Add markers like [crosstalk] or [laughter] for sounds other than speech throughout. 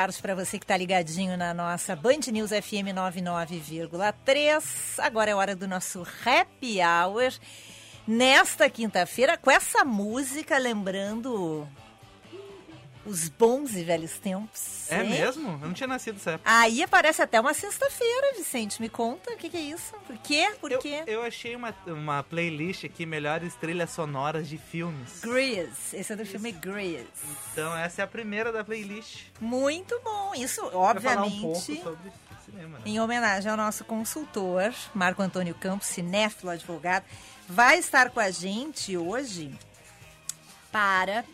Tarde para você que está ligadinho na nossa Band News FM 99,3. Agora é hora do nosso Happy Hour. Nesta quinta-feira, com essa música, lembrando os bons e velhos tempos. É hein? mesmo? Eu não tinha nascido nessa época. Aí aparece até uma sexta-feira, Vicente. Me conta o que, que, é isso? Por quê? Por eu, quê? Eu achei uma, uma playlist aqui, melhores trilhas sonoras de filmes. Grease. Esse é do filme Grease. Então essa é a primeira da playlist. Muito bom. Isso, obviamente... Um pouco sobre cinema, né? Em homenagem ao nosso consultor, Marco Antônio Campos, cinéfilo advogado, vai estar com a gente hoje para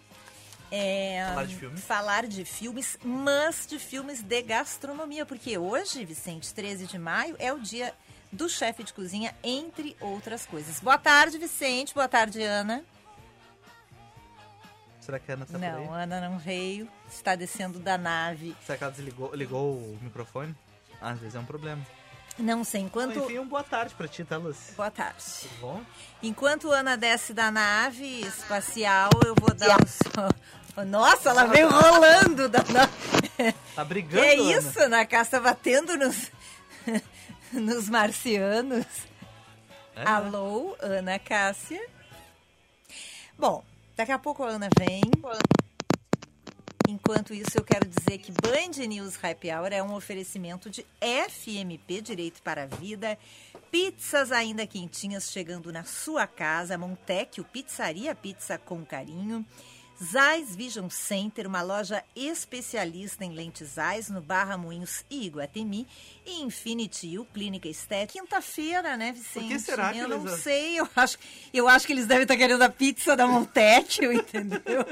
é, falar de filmes. Falar de filmes, mas de filmes de gastronomia. Porque hoje, Vicente, 13 de maio, é o dia do chefe de cozinha, entre outras coisas. Boa tarde, Vicente. Boa tarde, Ana. Será que a Ana está Não? Ana não veio. Está descendo da nave. Será que ela desligou ligou o microfone? Às vezes é um problema. Não sei, enquanto... Enfim, um boa tarde pra ti, tá, Lucy? Boa tarde. Tudo bom? Enquanto Ana desce da nave espacial, eu vou dar o... [laughs] Nossa, ela veio rolando da nave. [laughs] Tá [laughs] brigando, É Ana? isso, Ana Cássia batendo nos, nos marcianos. É, Alô, Ana Cássia. Bom, daqui a pouco a Ana vem. Enquanto isso, eu quero dizer que Band News Happy Hour é um oferecimento de FMP Direito para a Vida. Pizzas ainda quentinhas chegando na sua casa. Montecchio Pizzaria Pizza com Carinho. Zais Vision Center, uma loja especialista em lentes Zais no Barra Moinhos e Iguatemi. E Infinity U, Clínica Estética. Quinta-feira, né, Vicente? Por que será que Eu eles- não sei, eu acho, eu acho que eles devem estar querendo a pizza da Montecchio, [laughs] entendeu?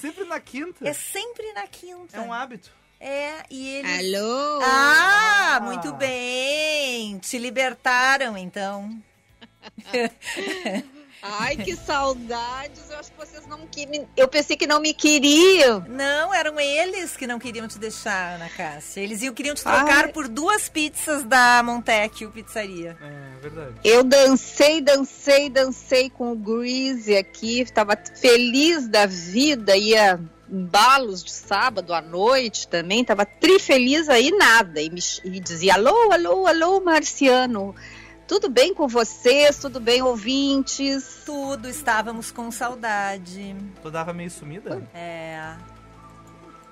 Sempre na quinta. É sempre na quinta. É um hábito. É, e eles. Alô? Ah, muito bem! Te libertaram, então. [laughs] Ai, que [laughs] saudades. Eu acho que vocês não queriam. Eu pensei que não me queriam. Não, eram eles que não queriam te deixar, Ana Cássia. Eles iam, queriam te trocar Ai. por duas pizzas da Montecchio Pizzaria. É verdade. Eu dancei, dancei, dancei com o Greasy aqui. Tava feliz da vida. Ia em balos de sábado à noite também. Tava trifeliz aí, nada. E, me, e dizia: alô, alô, alô, Marciano. Tudo bem com vocês? Tudo bem, ouvintes? Tudo, estávamos com saudade. Tu dava meio sumida? É.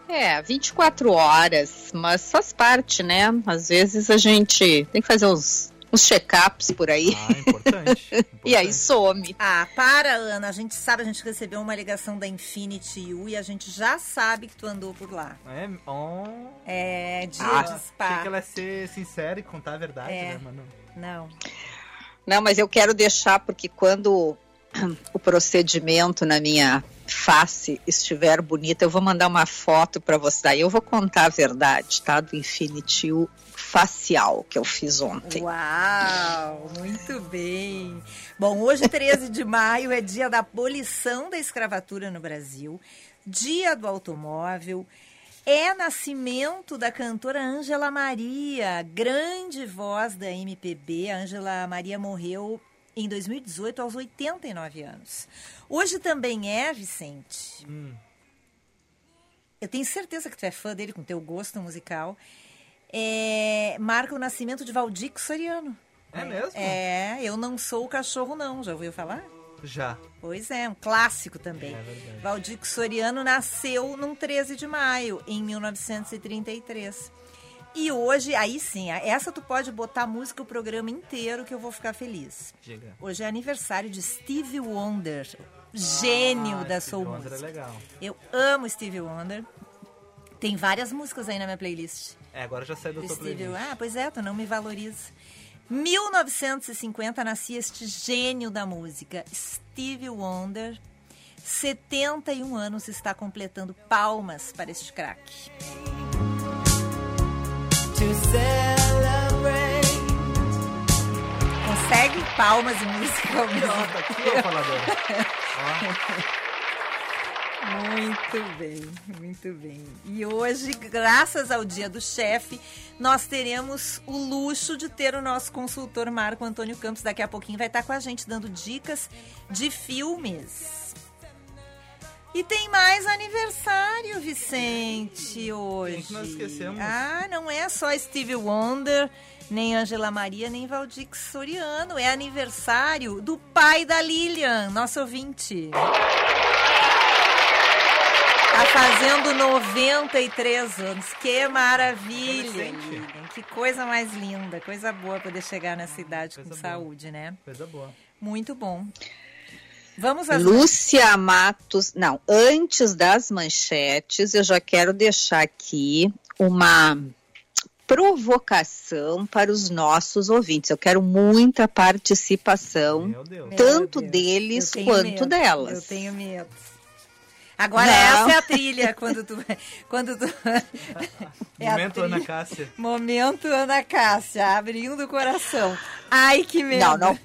É, 24 horas, mas faz parte, né? Às vezes a gente tem que fazer uns, uns check-ups por aí. Ah, importante. [laughs] E aí importante. some. Ah, para, Ana. A gente sabe, a gente recebeu uma ligação da Infinity U e a gente já sabe que tu andou por lá. É, oh, É, dia Ah, de Achei spa. que ela ia ser sincera e contar a verdade, É. né, mano? Não. Não, mas eu quero deixar porque quando o procedimento na minha face estiver bonita, eu vou mandar uma foto para você. Daí eu vou contar a verdade, tá? Do Infinity U facial que eu fiz ontem. Uau, muito bem. Bom, hoje, 13 de maio, é dia da abolição da escravatura no Brasil, dia do automóvel. É nascimento da cantora Ângela Maria, grande voz da MPB. A Ângela Maria morreu em 2018, aos 89 anos. Hoje também é, Vicente. Hum. Eu tenho certeza que tu é fã dele, com teu gosto musical. É, marca o nascimento de Valdir Soriano. É mesmo? É, eu não sou o cachorro, não. Já ouviu falar? Já. Pois é, um clássico também. É verdade. Valdir Soriano nasceu num 13 de maio, em 1933. E hoje, aí sim, essa tu pode botar a música o programa inteiro que eu vou ficar feliz. Diga. Hoje é aniversário de Stevie Wonder, gênio Ah, da Stevie soul Wonder music. é legal. Eu amo Stevie Wonder. Tem várias músicas aí na minha playlist. É, agora já saiu do playlist. Ah, pois é, tu não me valoriza. 1950 nascia este gênio da música, Stevie Wonder. 71 anos está completando palmas para este craque. Consegue palmas e música ao mesmo tá aqui, [laughs] ó, falador. Muito bem, muito bem. E hoje, graças ao Dia do Chefe, nós teremos o luxo de ter o nosso consultor Marco Antônio Campos. Daqui a pouquinho vai estar com a gente dando dicas de filmes. E tem mais aniversário, Vicente, hoje. Quem que nós esquecemos? Ah, não é só Stevie Wonder, nem Angela Maria, nem Valdir Soriano. É aniversário do pai da Lilian, nosso ouvinte. Fazendo 93 anos. Que maravilha. Lilian. Que coisa mais linda. Coisa boa poder chegar nessa idade com Coisa boa. saúde, né? Coisa boa. Muito bom. Vamos às Lúcia Matos. Não, antes das manchetes, eu já quero deixar aqui uma provocação para os nossos ouvintes. Eu quero muita participação, Meu Deus. Meu tanto Deus, deles quanto medo, delas. Eu tenho medo. Agora Não. essa é a trilha quando tu quando tu [laughs] é Momento Ana. Cássia. Momento Ana Cássia, abrindo o coração. Ai, que medo. Não, não,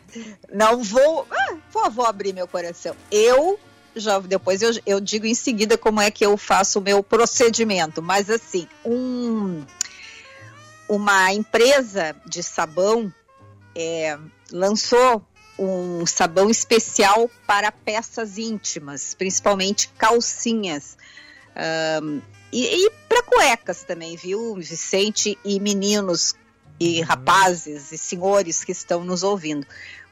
não vou, ah, vou, vou abrir meu coração. Eu já depois eu, eu digo em seguida como é que eu faço o meu procedimento, mas assim, um, uma empresa de sabão é, lançou um sabão especial para peças íntimas, principalmente calcinhas. Ahn, e e para cuecas também, viu, Vicente? E meninos e rapazes e senhores que estão nos ouvindo.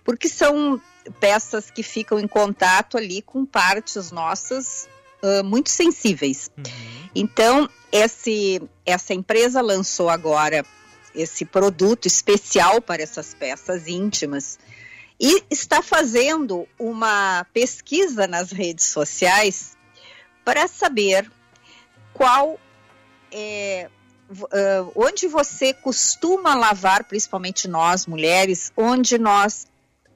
Porque são peças que ficam em contato ali com partes nossas ah, muito sensíveis. Uhum. Então, esse, essa empresa lançou agora esse produto especial para essas peças íntimas e está fazendo uma pesquisa nas redes sociais para saber qual é onde você costuma lavar, principalmente nós mulheres, onde nós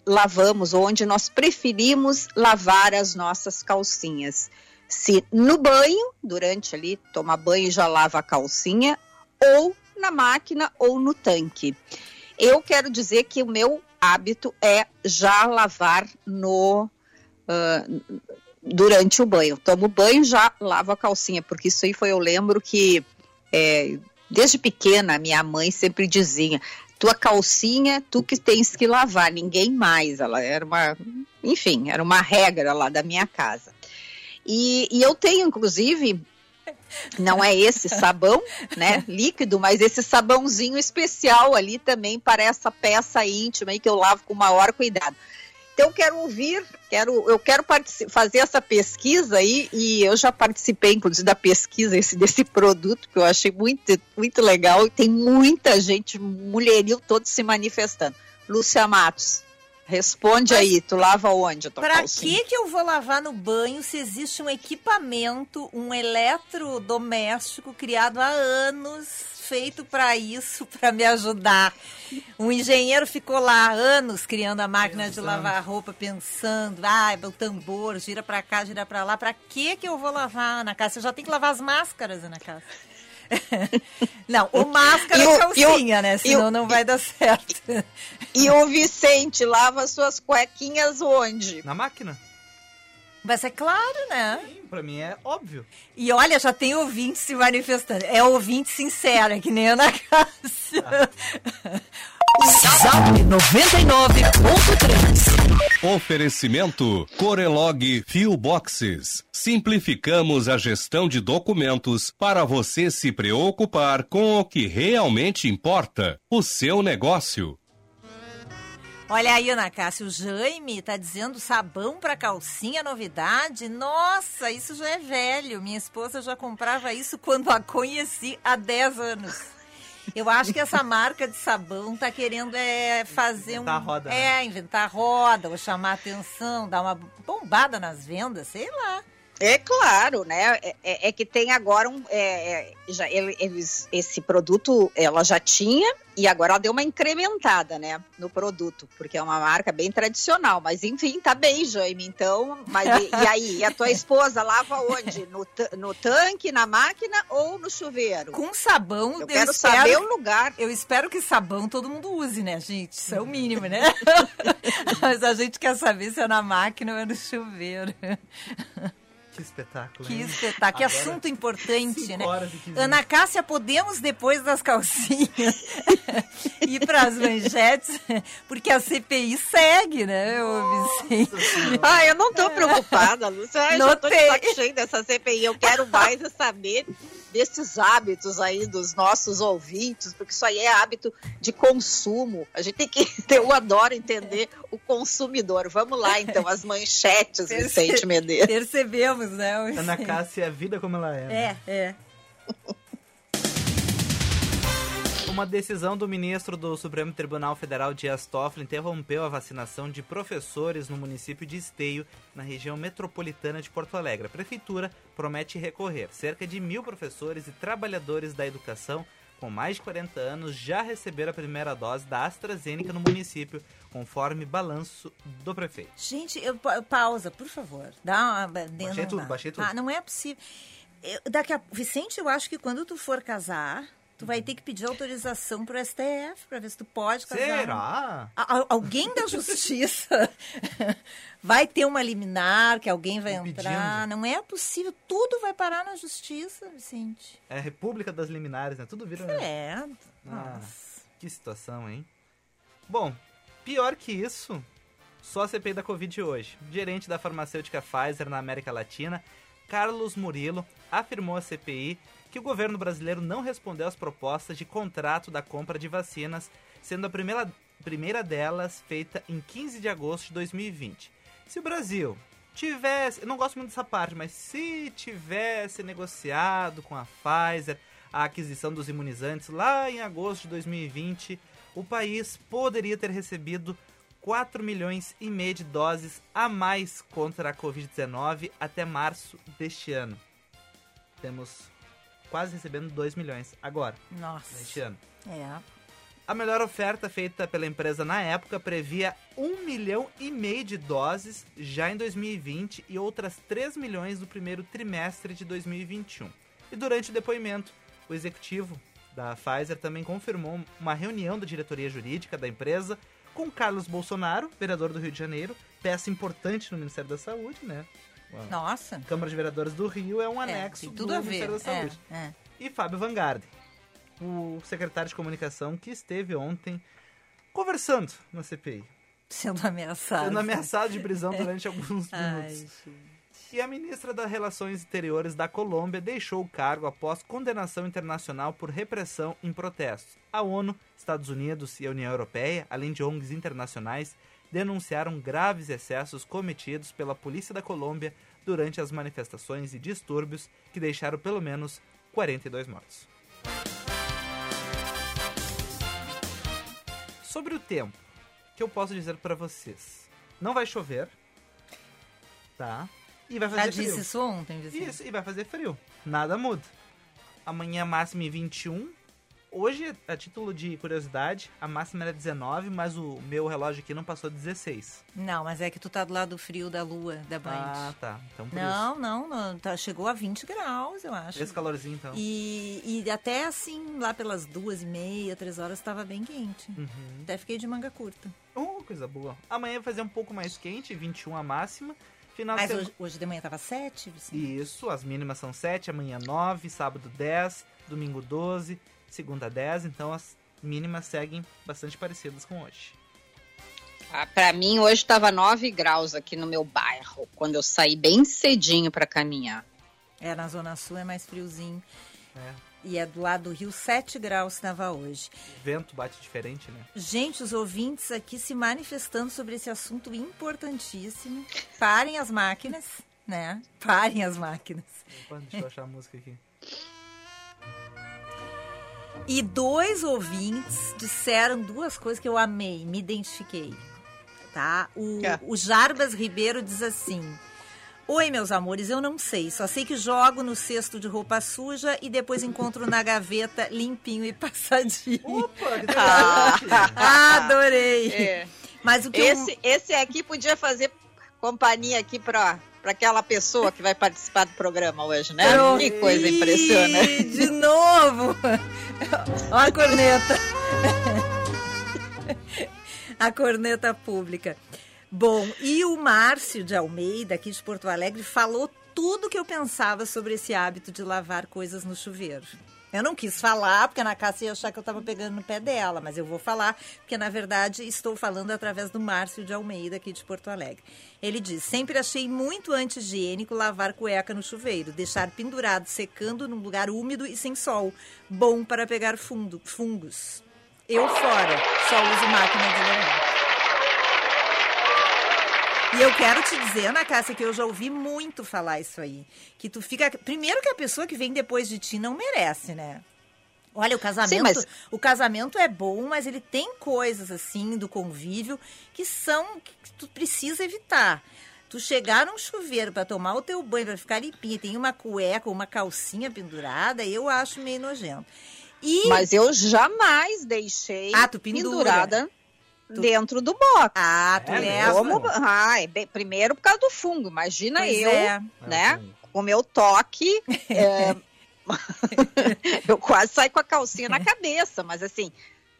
lavamos, onde nós preferimos lavar as nossas calcinhas. Se no banho, durante ali, tomar banho e já lava a calcinha, ou na máquina ou no tanque. Eu quero dizer que o meu hábito é já lavar no ah, durante o banho. Tomo banho já lavo a calcinha, porque isso aí foi eu lembro que é, desde pequena minha mãe sempre dizia tua calcinha tu que tens que lavar, ninguém mais. Ela era uma, enfim, era uma regra lá da minha casa. E, e eu tenho, inclusive, não é esse sabão, né, líquido, mas esse sabãozinho especial ali também para essa peça íntima aí que eu lavo com maior cuidado. Então eu quero ouvir, quero, eu quero fazer essa pesquisa aí e eu já participei, inclusive, da pesquisa esse, desse produto que eu achei muito, muito legal e tem muita gente, mulheril todo se manifestando. Lúcia Matos, responde Mas- aí, tu lava onde a tua Pra calcinha? que que eu vou lavar no banho se existe um equipamento, um eletrodoméstico criado há anos, feito para isso, [laughs] para me ajudar? Um engenheiro ficou lá anos criando a máquina de Pensando. lavar roupa, pensando, ah, o tambor, gira para cá, gira para lá. Pra que que eu vou lavar, Ana Cássia? Eu já tenho que lavar as máscaras, Ana Cássia. Não, o máscara E é o- e o- calcinha, né? e o- Senão não vai dar certo. E o Vicente lava suas cuequinhas onde? Na máquina? Mas é claro, né? Sim, pra mim é óbvio. E olha, já tem ouvinte se manifestando. É ouvinte sincera, que nem a Ana Cássia. Zap 99.3. Oferecimento Corelog Fio Boxes. Simplificamos a gestão de documentos para você se preocupar com o que realmente importa, o seu negócio. Olha aí, Ana Cássia, o Jaime tá dizendo sabão para calcinha novidade. Nossa, isso já é velho. Minha esposa já comprava isso quando a conheci há 10 anos. Eu acho que essa marca de sabão tá querendo é, fazer Inventar um. a roda, É, né? inventar roda, ou chamar atenção, dar uma bombada nas vendas, sei lá. É claro, né? É, é- é que tem agora um. é, é, já, ele- eles, esse produto ela já tinha e agora ela deu uma incrementada, né? No produto, porque é uma marca bem tradicional. Mas enfim, tá bem, Jaime. Então, mas e, e aí? E a tua esposa lava onde? No, no tanque, na máquina ou no chuveiro? Com sabão, Eu eu, quero espero. saber o lugar. Eu espero que sabão todo mundo use, né, gente? Isso é o mínimo, né? [laughs] Mas a gente quer saber se é na máquina ou é no chuveiro. Que espetáculo. Que hein? espetáculo, que Agora, assunto importante, né? horas 15 Ana Cássia, podemos, depois das calcinhas, [laughs] ir para as manchetes, porque a CPI segue, né, ô Vicente? Ah, eu não tô preocupada, Lúcia. Ai, já tô de saco cheio dessa CPI. Eu quero mais é saber desses hábitos aí dos nossos ouvintes, porque isso aí é hábito de consumo. A gente tem que. [laughs] Eu adoro entender o consumidor. Vamos lá, então, as manchetes, Perce- Vicente Medeiros. Percebemos, né, Ana? Cássia, a vida como ela é. né? É, é. Uma decisão do ministro do Supremo Tribunal Federal, Dias Toffoli, interrompeu a vacinação de professores no município de Esteio, na região metropolitana de Porto Alegre. A prefeitura promete recorrer. Cerca de mil professores e trabalhadores da educação com mais de 40 anos já receberam a primeira dose da AstraZeneca no município, conforme balanço do prefeito. Gente, eu, pa- pausa, por favor. Dá uma, Baixei tudo, baixei tudo. Ah, não é possível. Eu- daqui a, Vicente, eu acho que quando tu for casar, tu vai ter que pedir autorização pro STF para ver se tu pode casar. Será? A- alguém da justiça [laughs] vai ter uma liminar que alguém vai entrar. Não é possível. Tudo vai parar na justiça, Vicente. É a República das Liminares, né? Tudo vira... É. Ah. Nossa. Que situação, hein? Bom, pior que isso, só a CPI da Covid hoje. Gerente da farmacêutica Pfizer na América Latina, Carlos Murilo, afirmou à CPI que o governo brasileiro não respondeu às propostas de contrato da compra de vacinas, sendo a primeira, primeira delas feita em 15 de agosto de 2020. Se o Brasil tivesse, eu não gosto muito dessa parte, mas se tivesse negociado com a Pfizer a aquisição dos imunizantes lá em agosto de 2020, o país poderia ter recebido 4 milhões e meio de doses a mais contra a Covid-19 até março deste ano. Temos quase recebendo 2 milhões agora, Nossa. neste ano. É. A melhor oferta feita pela empresa na época previa 1 milhão e meio de doses já em 2020 e outras 3 milhões no primeiro trimestre de 2021. E durante o depoimento, o executivo da Pfizer também confirmou uma reunião da diretoria jurídica da empresa com Carlos Bolsonaro, vereador do Rio de Janeiro, peça importante no Ministério da Saúde, né? Nossa. Câmara de Vereadores do Rio é um É, anexo tem do tudo a ver. Ministério da Saúde É, é. e Fábio Van Garden, o secretário de comunicação que esteve ontem conversando na CPI, Sendo ameaçado. sendo ameaçado de prisão durante alguns [laughs] Ai, minutos. gente. E a ministra das Relações Exteriores da Colômbia deixou o cargo após condenação internacional por repressão em protestos. A ONU, Estados Unidos e a União Europeia, além de ONGs internacionais, denunciaram graves excessos cometidos pela polícia da Colômbia durante as manifestações e distúrbios que deixaram pelo menos 42 mortos. Sobre o tempo, o que eu posso dizer para vocês? Não vai chover, tá? E vai fazer Já frio. disse isso ontem, Vicente. Isso, e vai fazer frio. Nada muda. Amanhã máxima em 21. Hoje, a título de curiosidade, a máxima era 19, mas o meu relógio aqui não passou 16. Não, mas é que tu tá do lado frio da lua, da Band. Ah, tá. Então por isso. não, não, não, tá, chegou a 20 graus, eu acho. Esse calorzinho, então. E, e até assim, lá pelas duas e meia, três horas, estava bem quente. Uhum. Até fiquei de manga curta. Oh, coisa boa. Amanhã vai fazer um pouco mais quente, 21 a máxima. Final Mas hoje, hoje de manhã tava 7, Vicente? Isso, as mínimas são 7, amanhã 9, sábado 10, domingo 12, segunda 10, então as mínimas seguem bastante parecidas com hoje. Ah, para mim, hoje estava 9 graus aqui no meu bairro, quando eu saí bem cedinho para caminhar. É, na Zona Sul é mais friozinho. É, E é do lado do Rio, 7 graus estava hoje. o vento bate diferente, né? Gente, os ouvintes aqui se manifestando sobre esse assunto importantíssimo. Parem as máquinas, né? Parem as máquinas. Opa, deixa eu achar a música aqui. [laughs] E dois ouvintes disseram duas coisas que eu amei, me identifiquei. Tá? O, É. o Jarbas Ribeiro diz assim: Oi, meus amores, eu não sei. Só sei que jogo no cesto de roupa suja e depois encontro na gaveta limpinho e [laughs] passadinho. Opa, que Ah. Adorei! É. Mas o que eu- Esse, esse aqui podia fazer companhia aqui para para aquela pessoa que vai participar do programa hoje, né? Pronto. Que coisa impressionante. De novo! [laughs] Olha a corneta. A corneta pública. Bom, e o Márcio de Almeida, aqui de Porto Alegre, falou tudo que eu pensava sobre esse hábito de lavar coisas no chuveiro. Eu não quis falar, porque na Cássia ia achar que eu estava pegando no pé dela, mas eu vou falar, porque na verdade estou falando através do Márcio de Almeida, aqui de Porto Alegre. Ele diz: sempre achei muito anti-higiênico lavar cueca no chuveiro, deixar pendurado, secando num lugar úmido e sem sol. Bom para pegar fundo, fungos. Eu fora, só uso máquina de lavar. E eu quero te dizer, Ana Cássia, que eu já ouvi muito falar isso aí. Que tu fica. Primeiro que a pessoa que vem depois de ti não merece, né? Olha, o casamento, mas- o casamento é bom, mas ele tem coisas assim do convívio que são que tu precisa evitar. Tu chegar num chuveiro para tomar o teu banho, para ficar limpinha, e tem uma cueca ou uma calcinha pendurada, eu acho meio nojento. E Mas eu jamais deixei Ah, tu pendura. pendurada Tu- dentro do box. ah, tu É leva. Como? Ai, bem, primeiro por causa do fungo. Imagina Pois eu, é. né? Assim, Com o meu toque. [laughs] é, [laughs] eu quase saio com a calcinha na cabeça, mas assim,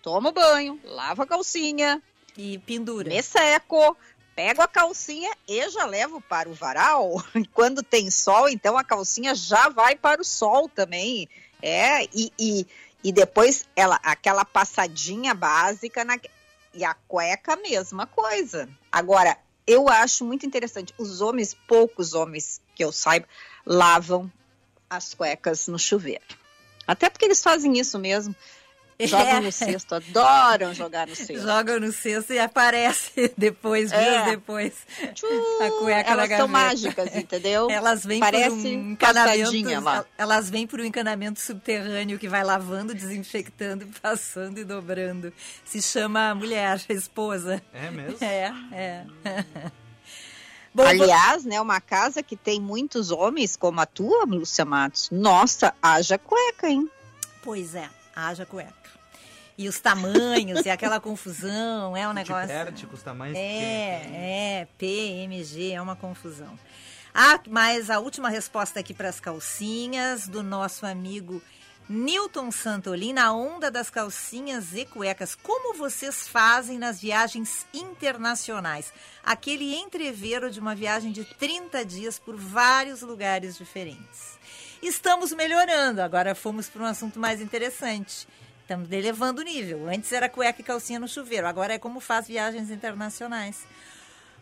tomo banho, lavo a calcinha, E pendura. me seco, pego a calcinha e já levo para o varal. [laughs] E quando tem sol, então a calcinha já vai para o sol também. É, e, e, e depois ela, aquela passadinha básica na, e a cueca, mesma coisa. Agora, eu acho muito interessante, os homens, poucos homens que eu saiba, lavam as cuecas no chuveiro. Até porque eles fazem isso mesmo. Jogam É. no cesto, adoram jogar no cesto. Joga no cesto e aparece [laughs] depois, dias É. depois. Tchu, A cueca elas são mágicas, entendeu? [laughs] Elas vêm Parece por um encanamento. lá. Elas vêm por um encanamento subterrâneo que vai lavando, desinfectando, [laughs] passando e dobrando. Se chama mulher, esposa. É mesmo? É, é. Bom, Aliás, né, uma casa que tem muitos homens, como a tua, Lúcia Matos, nossa, haja cueca, hein? Pois é, haja cueca. E os tamanhos, e aquela confusão, é um negócio. Tipértico, os tamanhos É, é, PMG, é uma confusão. Ah, mas a última resposta aqui para as calcinhas do nosso amigo Newton Santolin, na onda das calcinhas e cuecas. Como vocês fazem nas viagens internacionais? Aquele entreveiro de uma viagem de 30 dias por vários lugares diferentes. Estamos melhorando, agora fomos para um assunto mais interessante. Estamos elevando o nível. Antes era cueca e calcinha no chuveiro, agora é como faz viagens internacionais.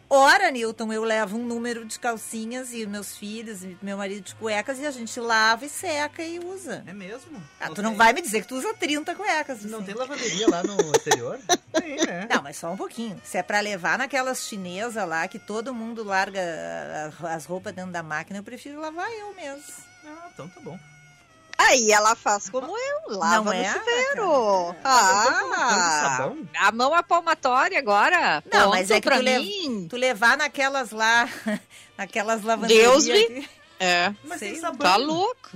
Ora, Newton, eu levo um número de calcinhas e meus filhos e meu marido de cuecas e a gente lava e seca e usa. É mesmo? Ah, tu não vai me dizer que tu usa 30 cuecas. Não assim. tem lavanderia lá no [laughs] exterior? Tem, né? Não, mas só um pouquinho. Se é pra levar naquelas chinesas lá que todo mundo larga as roupas dentro da máquina, eu prefiro lavar eu mesmo. Ah, então tá bom. Aí ela faz como eu, lava Não no é, chuveiro. Tanto Ah, sabão? a mão a palmatória agora. Não, mas é que pra tu, le- mim. tu levar naquelas lá, [laughs] naquelas lavanderias. Deus me- [laughs] É, Mas Sei tem sabão. tá louco.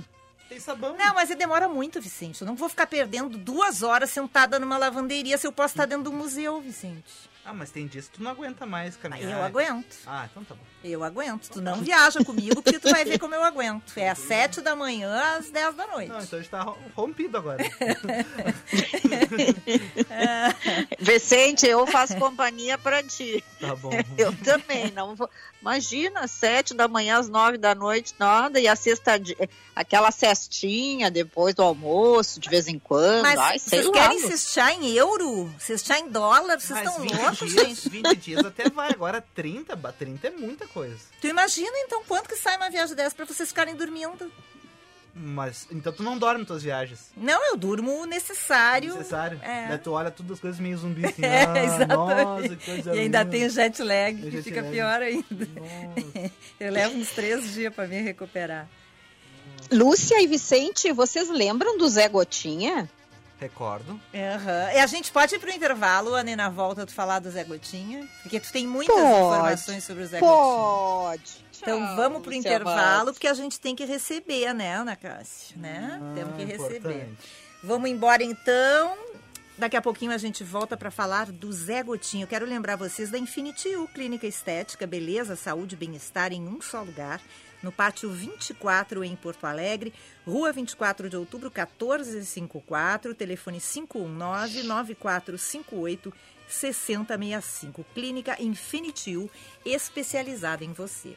Tem sabão. Não, mas demora muito, Vicente. Eu não vou ficar perdendo duas horas sentada numa lavanderia se eu posso estar dentro do museu, Vicente. Ah, mas tem dias que tu não aguenta mais caminhar. eu aguento. Ah, então tá bom. Eu aguento. Tu não viaja comigo porque tu vai ver como eu aguento. É às sete da manhã às dez da noite. Não, então a gente tá ro- rompido agora. [laughs] Vicente, eu faço companhia pra ti. tá bom. Eu também, não vou. Imagina, sete da manhã às nove da noite, nada, e a sexta, aquela cestinha depois do almoço, de vez em quando. Mas Ai, vocês lá. querem cestar em euro? Cestar em dólar? Vocês estão 20 loucos, dias, gente? 20 dias até vai. Agora 30, ba- 30 é muita coisa. Tu imagina, então, quanto que sai uma viagem dessa pra vocês ficarem dormindo? Mas, então tu não dorme nas tuas viagens. Não, eu durmo o necessário. Necessário. É. Daí tu olha todas as coisas meio zumbi assim. [laughs] É, ah, exatamente. Nossa, que coisa E ainda linda. tem o jet lag, Tem que jet fica lag. pior ainda. Nossa. [laughs] Eu levo uns três dias pra me recuperar. Lúcia e Vicente, vocês lembram do Zé Gotinha? Recordo. Aham. E a gente pode ir pro intervalo, Ana, e na volta tu falar do Zé Gotinha? Porque tu tem muitas Pode. informações sobre o Zé Gotinha. Pode. Então Tchau, vamos pro intervalo, Matos. porque a gente tem que receber, né, Ana Cássia? Né? Temos que receber. importante. Vamos embora então. Daqui a pouquinho a gente volta para falar do Zé Gotinho. Quero lembrar vocês da Infinity U, Clínica Estética, Beleza, Saúde e Bem-Estar em um só lugar. No Pátio 24, em Porto Alegre, Rua 24 de Outubro, 1454, telefone 519-9458-6065. Clínica Infinity U, especializada em você.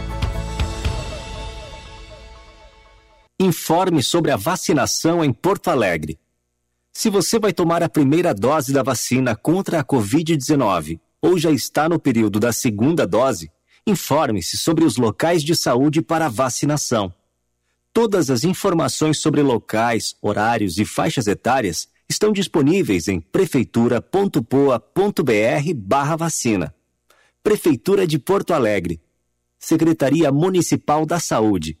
Informe sobre a vacinação em Porto Alegre. Se você vai tomar a primeira dose da vacina contra a Covid-19 ou já está no período da segunda dose, informe-se sobre os locais de saúde para vacinação. Todas as informações sobre locais, horários e faixas etárias estão disponíveis em prefeitura.poa.br vacina. Prefeitura de Porto Alegre. Secretaria Municipal da Saúde.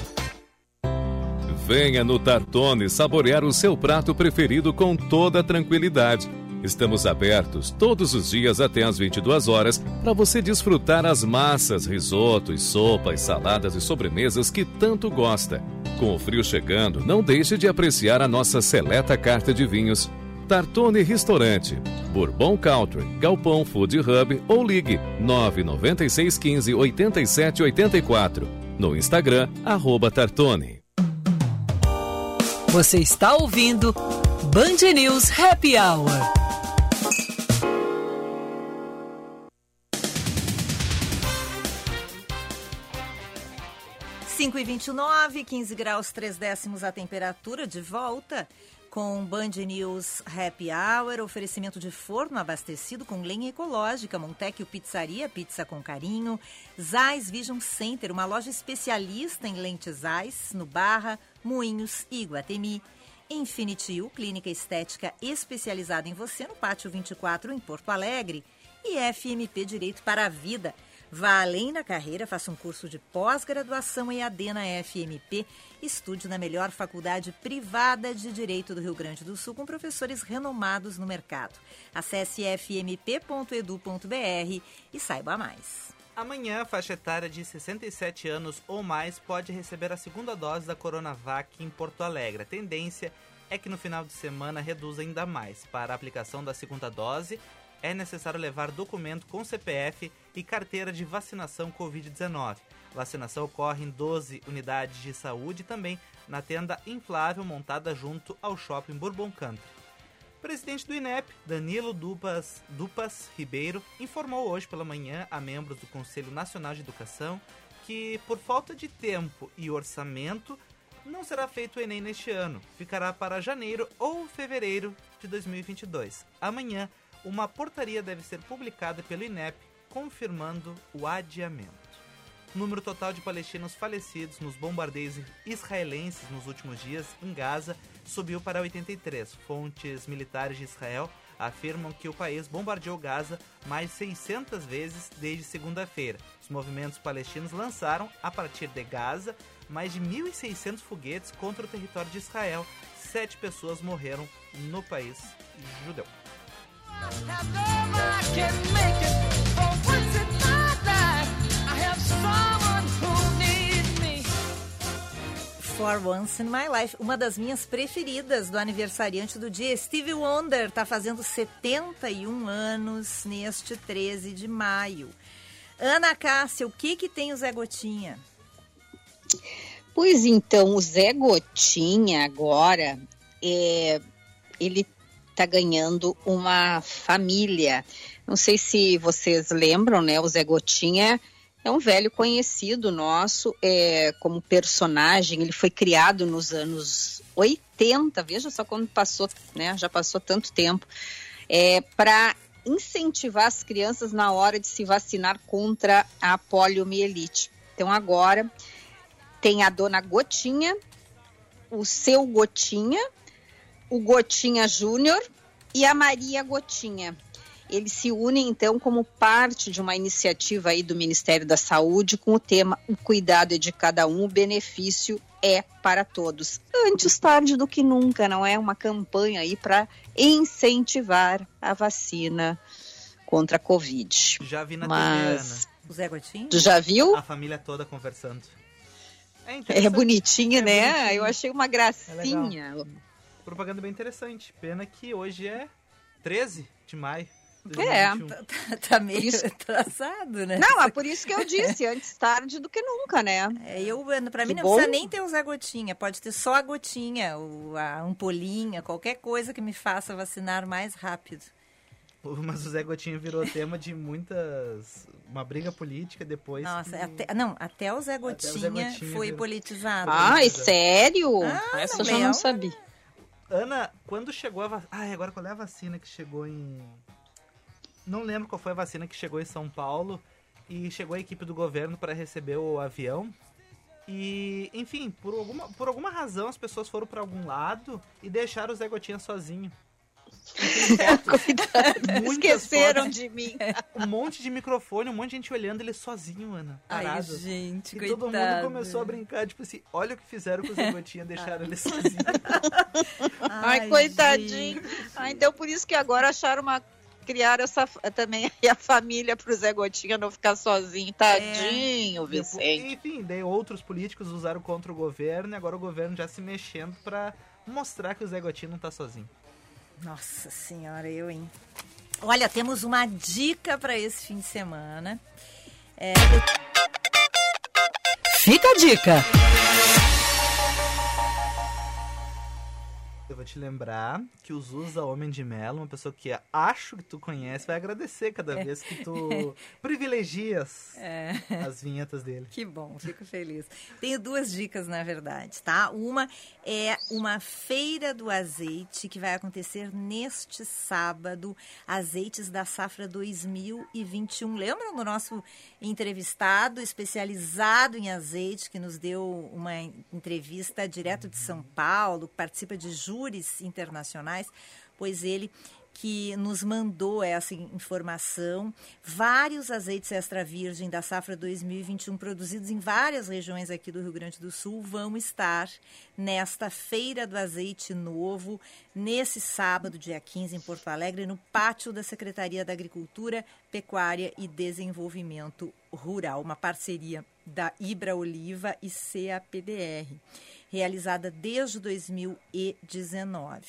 Venha no Tartone saborear o seu prato preferido com toda tranquilidade. Estamos abertos todos os dias até às 22 horas para você desfrutar as massas, risotos, sopas, saladas e sobremesas que tanto gosta. Com o frio chegando, não deixe de apreciar a nossa seleta carta de vinhos. Tartone Restaurante, Bourbon Country, Galpão Food Hub ou ligue 99615 8784. No Instagram, arroba Tartone. Você está ouvindo Band News Happy Hour. Cinco e 29, 15 graus 3 décimos a temperatura, de volta com Band News Happy Hour, oferecimento de forno abastecido com lenha ecológica, Montecchio Pizzaria, pizza com carinho, Zais Vision Center, uma loja especialista em lentes Zais, no Barra, Moinhos e Iguatemi, Infinity U, clínica estética especializada em você, no Pátio 24, em Porto Alegre. E FMP Direito para a Vida. Vá além na carreira, faça um curso de pós-graduação EAD na FMP. Estude na melhor faculdade privada de Direito do Rio Grande do Sul com professores renomados no mercado. Acesse fmp.edu.br e saiba mais. Amanhã, a faixa etária de 67 anos ou mais pode receber a segunda dose da Coronavac em Porto Alegre. A tendência é que no final de semana reduza ainda mais. Para a aplicação da segunda dose, é necessário levar documento com CPF e carteira de vacinação Covid-19. Vacinação ocorre em 12 unidades de saúde e também na tenda inflável montada junto ao shopping Bourbon Country. O presidente do INEP, Danilo Dupas, Dupas Ribeiro, informou hoje pela manhã a membros do Conselho Nacional de Educação que, por falta de tempo e orçamento, não será feito o Enem neste ano. Ficará para janeiro ou fevereiro de 2022. Amanhã, uma portaria deve ser publicada pelo INEP confirmando o adiamento. O número total de palestinos falecidos nos bombardeios israelenses nos últimos dias em Gaza subiu para 83. Fontes militares de Israel afirmam que o país bombardeou Gaza mais 600 vezes desde segunda-feira. Os movimentos palestinos lançaram, a partir de Gaza, mais de 1.600 foguetes contra o território de Israel. Sete pessoas morreram no país judeu. For Once in My Life, uma das minhas preferidas do aniversariante do dia. Stevie Wonder está fazendo 71 anos neste 13 de maio. Ana Cássia, o que que tem o Zé Gotinha? Pois então, o Zé Gotinha agora, é, ele está ganhando uma família. Não sei se vocês lembram, né? O Zé Gotinha é um velho conhecido nosso é, como personagem. Ele foi criado nos anos 80, veja só quando passou, né? Já passou tanto tempo. É, para incentivar as crianças na hora de se vacinar contra a poliomielite. Então agora tem a dona Gotinha, o seu Gotinha, o Gotinha Júnior e a Maria Gotinha. Eles se unem então como parte de uma iniciativa aí do Ministério da Saúde com o tema O cuidado é de cada um, o benefício é para todos. Antes tarde do que nunca, não é? Uma campanha aí para incentivar a vacina contra a Covid. Já vi na Mas... TV, Ana. O Zé Gotinha? Tu já viu? A família toda conversando. É, bonitinha, É né? bonitinho. Eu achei uma gracinha. Propaganda bem interessante. Pena que hoje é 13 de maio. É. 2021. Tá, tá meio atrasado, né? Não, é por isso que eu disse, antes tarde do que nunca, né? É, eu, pra mim Que não precisa bom. nem ter o Zé Gotinha, pode ter só a gotinha, o, a ampolinha, qualquer coisa que me faça vacinar mais rápido. Mas o Zé Gotinha virou tema de muitas. Uma briga política depois. Nossa, que- até, não, até o Zé Zé Gotinha, Gotinha foi virou- politizado. Ai, sério? Ah, Essa não eu já é não uma- sabia. Ana, quando chegou a vacina. Ah, agora qual é a vacina que chegou em. Não lembro qual foi a vacina que chegou em São Paulo. E chegou a equipe do governo para receber o avião. E, enfim, por alguma, por alguma razão as pessoas foram para algum lado e deixaram o Zé Gotinha sozinho. [laughs] Muitas Esqueceram fotos, de mim. [laughs] Um monte de microfone, um monte de gente olhando ele sozinho, Ana. Ai, Parado. gente, E coitado. todo mundo começou a brincar, tipo assim, olha o que fizeram com o Zé Gotinha, deixaram ele sozinho. [laughs] Ai, coitadinho. Ah, então por isso que agora acharam uma. Criaram essa, também aí a família pro Zé Gotinha não ficar sozinho. Tadinho, Depois- Vicente. Enfim, daí outros políticos usaram contra o governo e agora o governo já se mexendo pra mostrar que o Zé Gotinha não tá sozinho. Nossa senhora, eu, hein? Olha, temos uma dica para esse fim de semana. É, Fica a dica. Eu vou te lembrar que o Zusa Homem de Melo, uma pessoa que acho que tu conhece, vai agradecer cada vez que tu [laughs] privilegias É. as vinhetas dele. Que bom, fico feliz. Tenho duas dicas, na verdade, tá? Uma é uma feira do azeite que vai acontecer neste sábado, azeites da safra 2021. Lembram do nosso entrevistado especializado em azeite que nos deu uma entrevista direto de São Paulo, que participa de julho tours internacionais, pois ele que nos mandou essa informação. Vários azeites extra virgem da safra 2021 produzidos em várias regiões aqui do Rio Grande do Sul vão estar nesta Feira do Azeite Novo, nesse sábado, dia 15, em Porto Alegre, no pátio da Secretaria da Agricultura, Pecuária e Desenvolvimento Rural, uma parceria da Ibra Oliva e CAPBR, realizada desde 2019.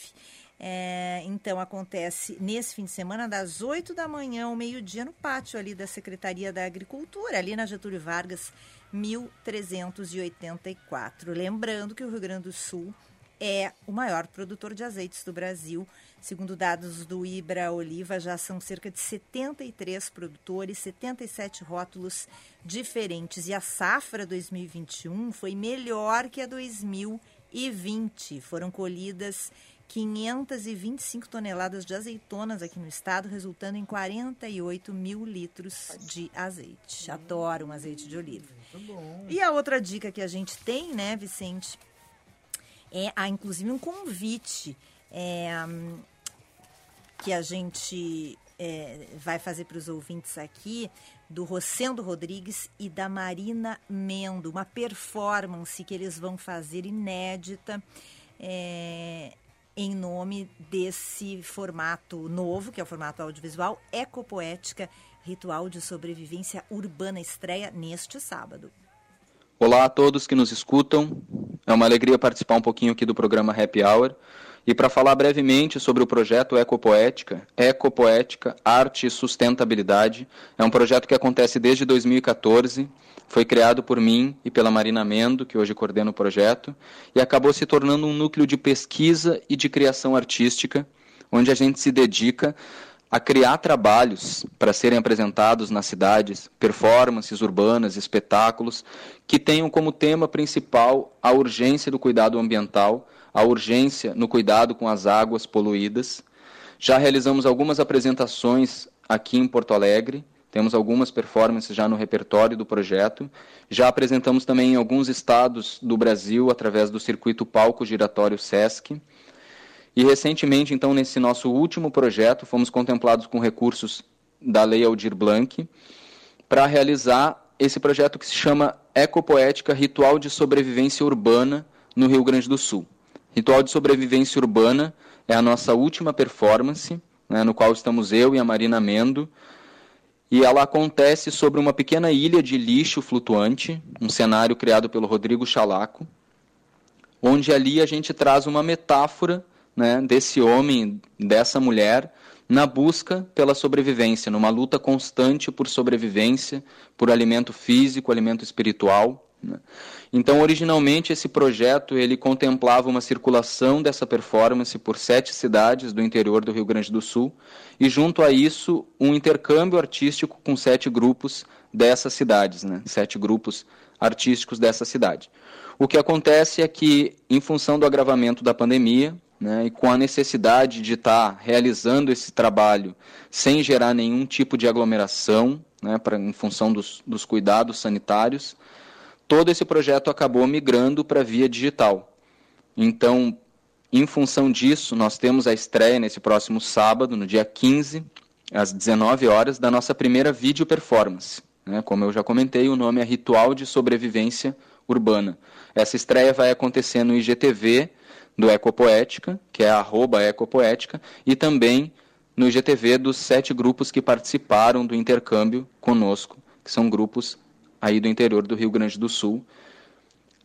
É, então, acontece nesse fim de semana, das 8 da manhã ao meio-dia, no pátio ali da Secretaria da Agricultura, ali na Getúlio Vargas, 1384. Lembrando que o Rio Grande do Sul é o maior produtor de azeites do Brasil. Segundo dados do Ibra Oliva, já são cerca de 73 produtores, 77 rótulos diferentes. E a safra 2021 foi melhor que a 2020. Foram colhidas 525 toneladas de azeitonas aqui no estado, resultando em 48 mil litros de azeite. Adoro um azeite de oliva. E a outra dica que a gente tem, né, Vicente, é há inclusive um convite é, que a gente é, vai fazer para os ouvintes aqui do Rocendo Rodrigues e da Marina Mendo, uma performance que eles vão fazer inédita. É, em nome desse formato novo, que é o formato audiovisual, Ecopoética, Ritual de Sobrevivência Urbana, estreia neste sábado. Olá a todos que nos escutam. É uma alegria participar um pouquinho aqui do programa Happy Hour. E para falar brevemente sobre o projeto Ecopoética, Ecopoética, Arte e Sustentabilidade, é um projeto que acontece desde 2014 foi criado por mim e pela Marina Mendo, que hoje coordena o projeto, e acabou se tornando um núcleo de pesquisa e de criação artística, onde a gente se dedica a criar trabalhos para serem apresentados nas cidades, performances urbanas, espetáculos, que tenham como tema principal a urgência do cuidado ambiental, a urgência no cuidado com as águas poluídas. Já realizamos algumas apresentações aqui em Porto Alegre, temos algumas performances já no repertório do projeto. Já apresentamos também em alguns estados do Brasil através do circuito Palco Giratório SESC. E recentemente, então, nesse nosso último projeto, fomos contemplados com recursos da Lei Aldir Blanc para realizar esse projeto que se chama Ecopoética Ritual de Sobrevivência Urbana no Rio Grande do Sul. Ritual de Sobrevivência Urbana é a nossa última performance, né, no qual estamos eu e a Marina Mendo, e ela acontece sobre uma pequena ilha de lixo flutuante, um cenário criado pelo Rodrigo Chalaco, onde ali a gente traz uma metáfora né, desse homem, dessa mulher, na busca pela sobrevivência, numa luta constante por sobrevivência, por alimento físico, alimento espiritual. Né? Então, originalmente, esse projeto ele contemplava uma circulação dessa performance por sete cidades do interior do Rio Grande do Sul e, junto a isso, um intercâmbio artístico com sete grupos dessas cidades, né? sete grupos artísticos dessa cidade. O que acontece é que, em função do agravamento da pandemia, né, e com a necessidade de estar realizando esse trabalho sem gerar nenhum tipo de aglomeração, né, pra, em função dos, dos cuidados sanitários, todo esse projeto acabou migrando para via digital. Então, em função disso, nós temos a estreia nesse próximo sábado, no dia 15, às 19 horas, da nossa primeira vídeo performance. Né? Como eu já comentei, o nome é Ritual de Sobrevivência Urbana. Essa estreia vai acontecer no IGTV do Ecopoética, que é arroba Ecopoética, e também no IGTV dos sete grupos que participaram do intercâmbio conosco, que são grupos aí do interior do Rio Grande do Sul.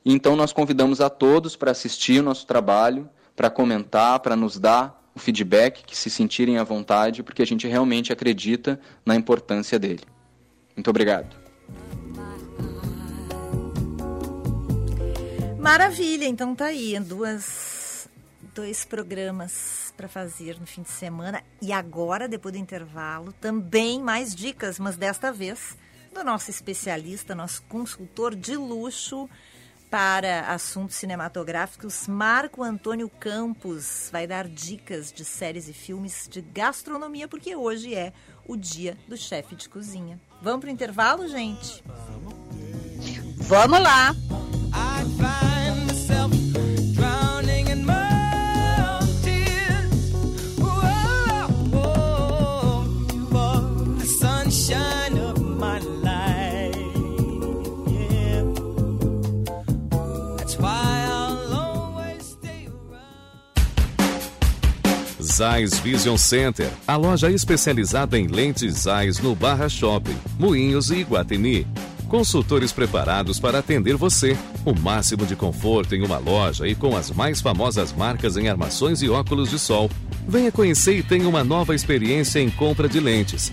Então nós convidamos a todos para assistir o nosso trabalho, para comentar, para nos dar o feedback, que se sentirem à vontade, porque a gente realmente acredita na importância dele. Muito obrigado. Maravilha, então tá aí, duas, dois programas para fazer no fim de semana e agora, depois do intervalo, também mais dicas, mas desta vez do nosso especialista, nosso consultor de luxo para assuntos cinematográficos, Marco Antônio Campos. Vai dar dicas de séries e filmes de gastronomia, porque hoje é o dia do chefe de cozinha. Vamos para o intervalo, gente? Vamos lá! Zeiss Vision Center, a loja especializada em lentes Zeiss no Barra Shopping, Moinhos e Iguatemi. Consultores preparados para atender você. O máximo de conforto em uma loja e com as mais famosas marcas em armações e óculos de sol. Venha conhecer e tenha uma nova experiência em compra de lentes.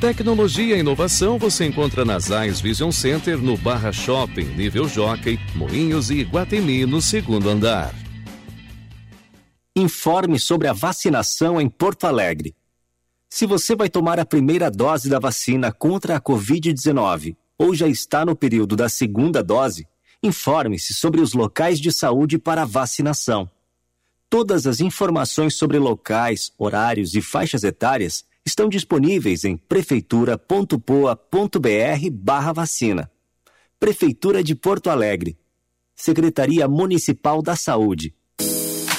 Tecnologia e inovação você encontra na Zeiss Vision Center no Barra Shopping, nível Jockey, Moinhos e Iguatemi no segundo andar. Informe sobre a vacinação em Porto Alegre. Se você vai tomar a primeira dose da vacina contra a Covid-19 ou já está no período da segunda dose, informe-se sobre os locais de saúde para vacinação. Todas as informações sobre locais, horários e faixas etárias estão disponíveis em prefeitura.poa.br barra vacina. Prefeitura de Porto Alegre. Secretaria Municipal da Saúde.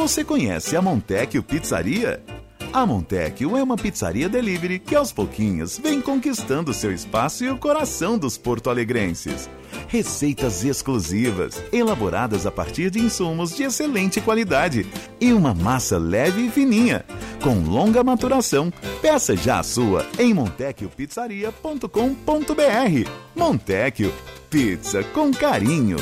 Você conhece a Montecchio Pizzaria? A Montecchio é uma pizzaria delivery que aos pouquinhos vem conquistando seu espaço e o coração dos porto-alegrenses. Receitas exclusivas, elaboradas a partir de insumos de excelente qualidade e uma massa leve e fininha, com longa maturação. Peça já a sua em montecchiopizzaria.com.br. Montecchio, pizza com carinho.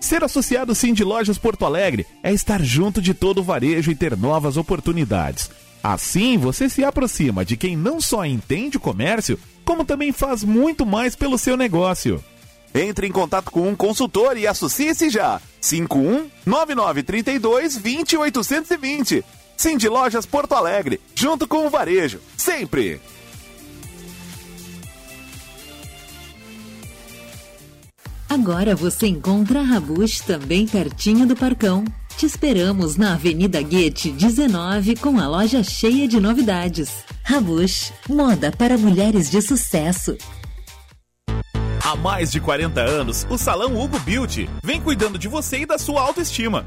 Ser associado Sim de Lojas Porto Alegre é estar junto de todo o varejo e ter novas oportunidades. Assim, você se aproxima de quem não só entende o comércio, como também faz muito mais pelo seu negócio. Entre em contato com um consultor e associe-se já. 51 9932 20820. Sim de Lojas Porto Alegre, junto com o varejo, sempre. Agora você encontra a Rabush também pertinho do Parcão. Te esperamos na Avenida Guete 19 com a loja cheia de novidades. Rabush, moda para mulheres de sucesso. Há mais de 40 anos, o Salão Hugo Beauty vem cuidando de você e da sua autoestima,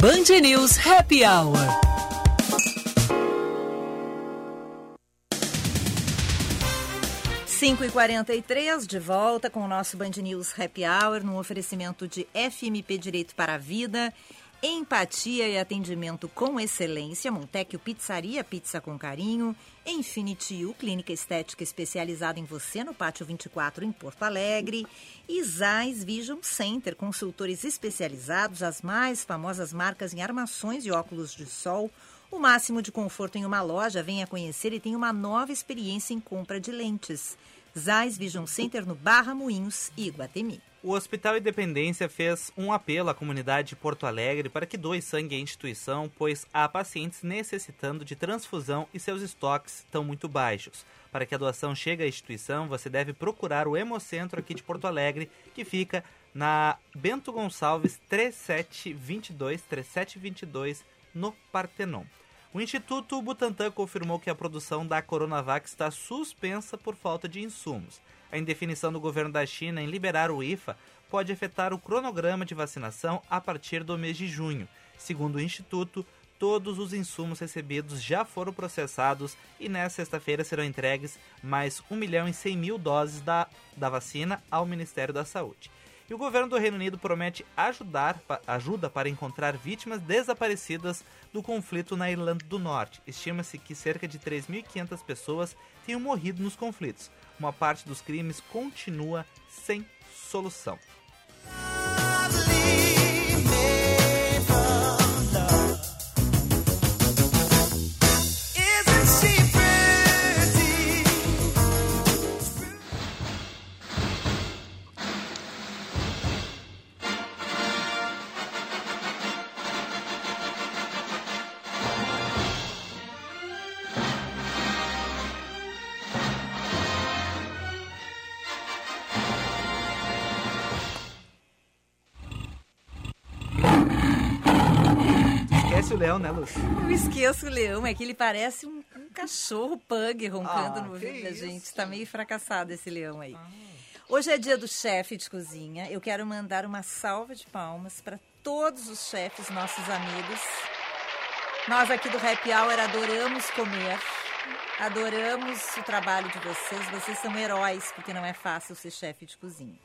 Band News Happy Hour. Cinco e quarenta de volta com o nosso Band News Happy Hour, num oferecimento de FMP Direito para a Vida, empatia e atendimento com excelência, Montecchio Pizzaria, pizza com carinho, Infinity U, clínica estética especializada em você no Pátio 24 em Porto Alegre, e Zeiss Vision Center, consultores especializados, as mais famosas marcas em armações e óculos de sol, o máximo de conforto em uma loja, venha conhecer e tenha uma nova experiência em compra de lentes. Zeiss Vision Center no Barra Moinhos e. O Hospital Independência fez um apelo à comunidade de Porto Alegre para que doe sangue à instituição, pois há pacientes necessitando de transfusão e seus estoques estão muito baixos. Para que a doação chegue à instituição, você deve procurar o Hemocentro aqui de Porto Alegre, que fica na Bento Gonçalves 3722, 3722, no Partenon. O Instituto Butantan confirmou que a produção da Coronavac está suspensa por falta de insumos. A indefinição do governo da China em liberar o IFA pode afetar o cronograma de vacinação a partir do mês de junho. Segundo o Instituto, todos os insumos recebidos já foram processados e nesta sexta-feira serão entregues mais 1 milhão e 100 mil doses da, da vacina ao Ministério da Saúde. E o governo do Reino Unido promete ajudar, ajuda para encontrar vítimas desaparecidas do conflito na Irlanda do Norte. Estima-se que cerca de 3.500 pessoas tenham morrido nos conflitos. Uma parte dos crimes continua sem solução. Né? Não esqueço o leão, é que ele parece um, um cachorro pug roncando Ah, no ouvido da gente. Tá meio fracassado esse leão aí. Hoje é dia do chefe de cozinha. Eu quero mandar uma salva de palmas para todos os chefes, nossos amigos. Nós aqui do Happy Hour adoramos comer. Adoramos o trabalho de vocês. Vocês são heróis, porque não é fácil ser chefe de cozinha.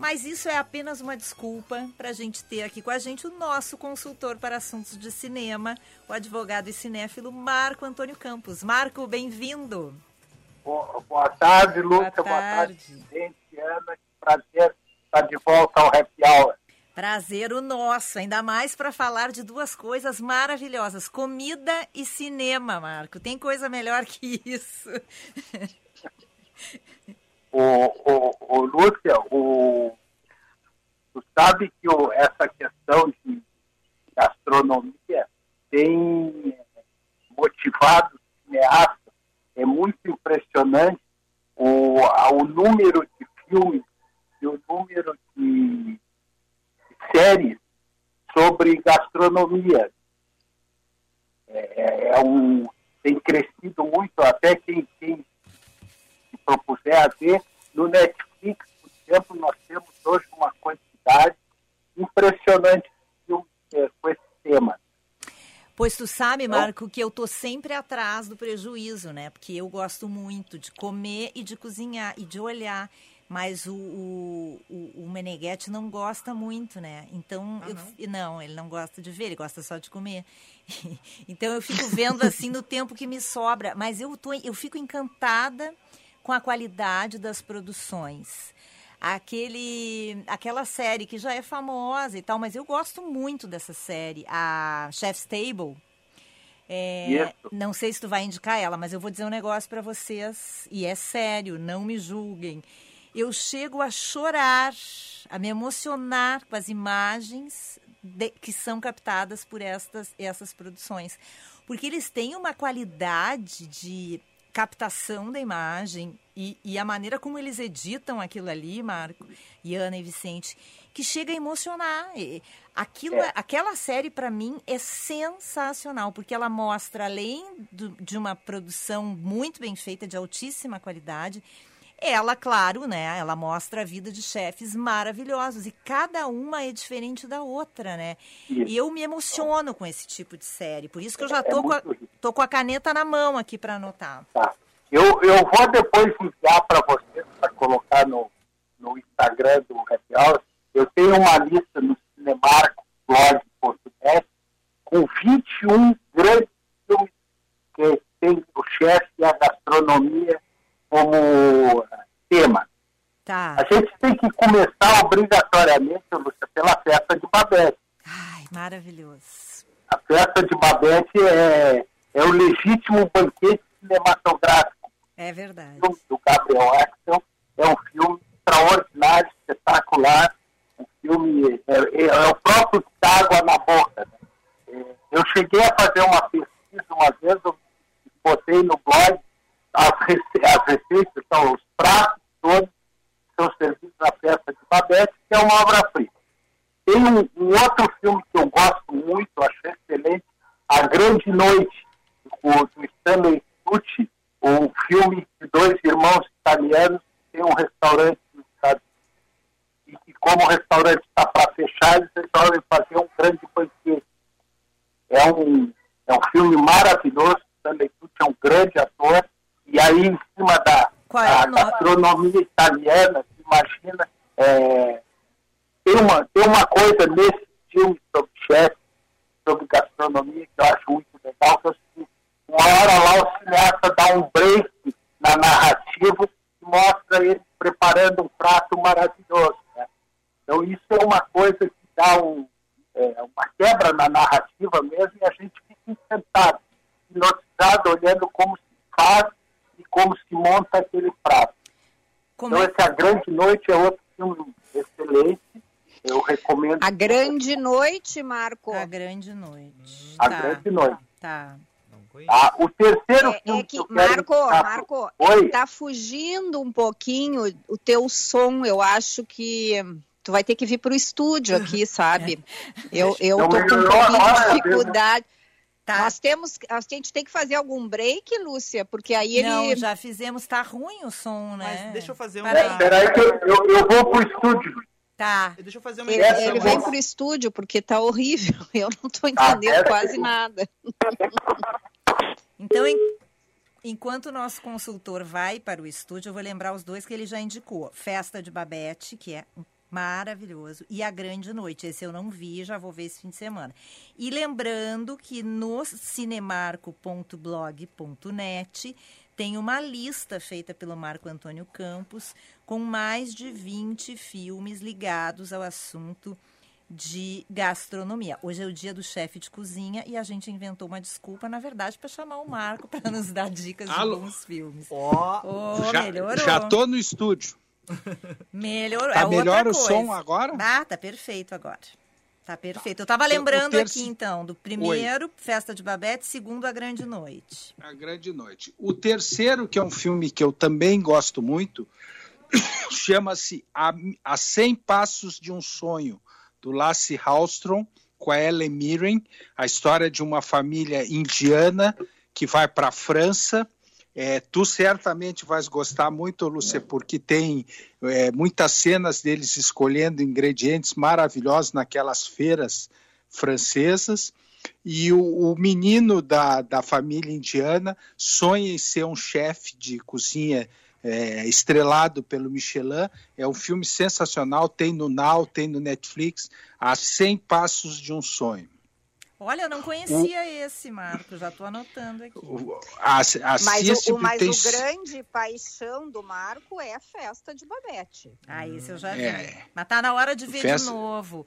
Mas isso é apenas uma desculpa para a gente ter aqui com a gente o nosso consultor para assuntos de cinema, o advogado e cinéfilo Marco Antônio Campos. Marco, bem-vindo. Boa, boa tarde, Lúcia. Boa tarde, gente. Ana. Que prazer estar de volta ao Happy Hour. Prazer o nosso, ainda mais para falar de duas coisas maravilhosas: comida e cinema, Marco. Tem coisa melhor que isso. [laughs] O, o, o Lúcia, o, tu sabe que o, essa questão de gastronomia tem motivado cineastas. É muito impressionante o, o número de filmes e o número de séries sobre gastronomia. É, é um, tem crescido muito, até quem, quem propuser a ver, no Netflix, por exemplo, nós temos hoje uma quantidade impressionante de filmes eh, com esse tema. Pois tu sabe, Marco, que eu tô sempre atrás do prejuízo, né? Porque eu gosto muito de comer e de cozinhar e de olhar. Mas o, o, o, o Meneghetti não gosta muito, né? Então, eu fi- não? ele não gosta de ver, ele gosta só de comer. [laughs] então eu fico vendo assim no tempo que me sobra. Mas eu, tô, eu fico encantada com a qualidade das produções. Aquele, aquela série que já é famosa e tal, mas eu gosto muito dessa série, a Chef's Table. É, não sei se tu vai indicar ela, mas eu vou dizer um negócio para vocês e é sério, não me julguem. Eu chego a chorar, a me emocionar com as imagens de- que são captadas por estas essas produções, porque eles têm uma qualidade de captação da imagem e, e a maneira como eles editam aquilo ali, Marco, e Ana e Vicente, que chega a emocionar. E Aquilo, Aquela série, para mim, é sensacional, porque ela mostra, além do- de uma produção muito bem feita, de altíssima qualidade, ela, claro, né? Ela mostra a vida de chefes maravilhosos e cada uma é diferente da outra, né? E eu me emociono com esse tipo de série. Por isso que eu já tô, com, a, tô com a caneta na mão aqui para anotar. Tá. Eu, eu vou depois enviar para vocês, para colocar no, no Instagram do Happy Hour. Eu tenho uma lista no Cinemarco, blog.net, com 21 grandes filmes que tem o chefe e a gastronomia como tema. Tá. A gente tem que começar obrigatoriamente, Lúcia, pela festa de Babette. Ai, maravilhoso. A festa de Babette é, é o legítimo banquete cinematográfico É verdade. filme do Gabriel Axel. É um filme extraordinário, espetacular. Um filme, é, é- é o próprio água na boca. né? É, eu cheguei a fazer uma pesquisa uma vez, eu botei no blog as, as receitas, são os pratos todos são servidos na festa de Babette, que é uma obra-prima. Tem um, um outro filme que eu gosto muito, acho excelente, A Grande Noite, o, do Stanley Tucci, um filme de dois irmãos italianos que tem um restaurante nos Estados Unidos. E que, como o restaurante está para fechar, eles resolvem fazer um grande banquete. É um, é um filme maravilhoso, Stanley Tucci é um grande ator, e aí em cima da, Qual é nome? gastronomia italiana, se imagina, é, tem, uma, tem uma coisa nesse filme sobre chefe, sobre gastronomia, que eu acho muito legal, que é o seguinte, uma hora lá o cineasta dá um break na narrativa e mostra ele preparando um prato maravilhoso. né? Então isso é uma coisa que dá um, é, uma quebra na narrativa mesmo e a gente fica encantado, hipnotizado, olhando como se faz e como se monta aquele prato. Como então é- esse A Grande Noite é outro filme excelente, eu recomendo. A Grande Noite, Marco. A Grande Noite. A Tá. Grande Noite. Tá. Ah, o terceiro filme É que, eu quero Marco, indicar- Marco, Oi? tá fugindo um pouquinho o teu som. Eu acho que tu vai ter que vir para o estúdio aqui, [laughs] sabe? Eu, eu tô com um pouquinho de dificuldade. Tá. Nós temos, a gente tem que fazer algum break, Lúcia, porque aí ele... Não, já fizemos, tá ruim o som, né? Mas deixa eu fazer um. Peraí. Peraí que eu, eu, eu vou pro estúdio. Tá. Deixa eu fazer uma Ele, ele vem pro estúdio porque tá horrível. [laughs] Eu não tô entendendo é, quase nada. Então, em- enquanto o nosso consultor vai para o estúdio, eu vou lembrar os dois que ele já indicou. Festa de Babette, que é maravilhoso, e A Grande Noite. Esse eu não vi, já vou ver esse fim de semana. E lembrando que no cinemarco.blog.net tem uma lista feita pelo Marco Antônio Campos com mais de 20 filmes ligados ao assunto de gastronomia. Hoje é o dia do chefe de cozinha e a gente inventou uma desculpa, na verdade, para chamar o Marco para nos dar dicas Alô? de bons filmes. Ó, Oh, já, melhorou. já tô no estúdio. Melhorou. Tá é outra melhor o coisa. som agora? Ah, tá perfeito agora. Tá perfeito. Eu tava O- o lembrando terço- aqui, então, do primeiro, Festa de Babette, segundo, A Grande Noite. A Grande Noite. O terceiro, que é um filme que eu também gosto muito, [coughs] chama-se a, a 100 Passos de um Sonho, do Lasse Hallström, com a Ellen Mirren, a história de uma família indiana que vai para a França. É, tu certamente vais gostar muito, Lúcia, porque tem é, muitas cenas deles escolhendo ingredientes maravilhosos naquelas feiras francesas. E o, o menino da, da família indiana sonha em ser um chefe de cozinha é, estrelado pelo Michelin. É um filme sensacional, tem no Now, tem no Netflix, a 100 Passos de um Sonho. Olha, eu não conhecia esse, Marco. Já tô anotando aqui. Assi- Mas, Assiste, o, o- mas tem- o grande paixão do Marco é a festa de Babette. Ah, esse eu já vi. É. Mas tá na hora de ver Festa- de novo.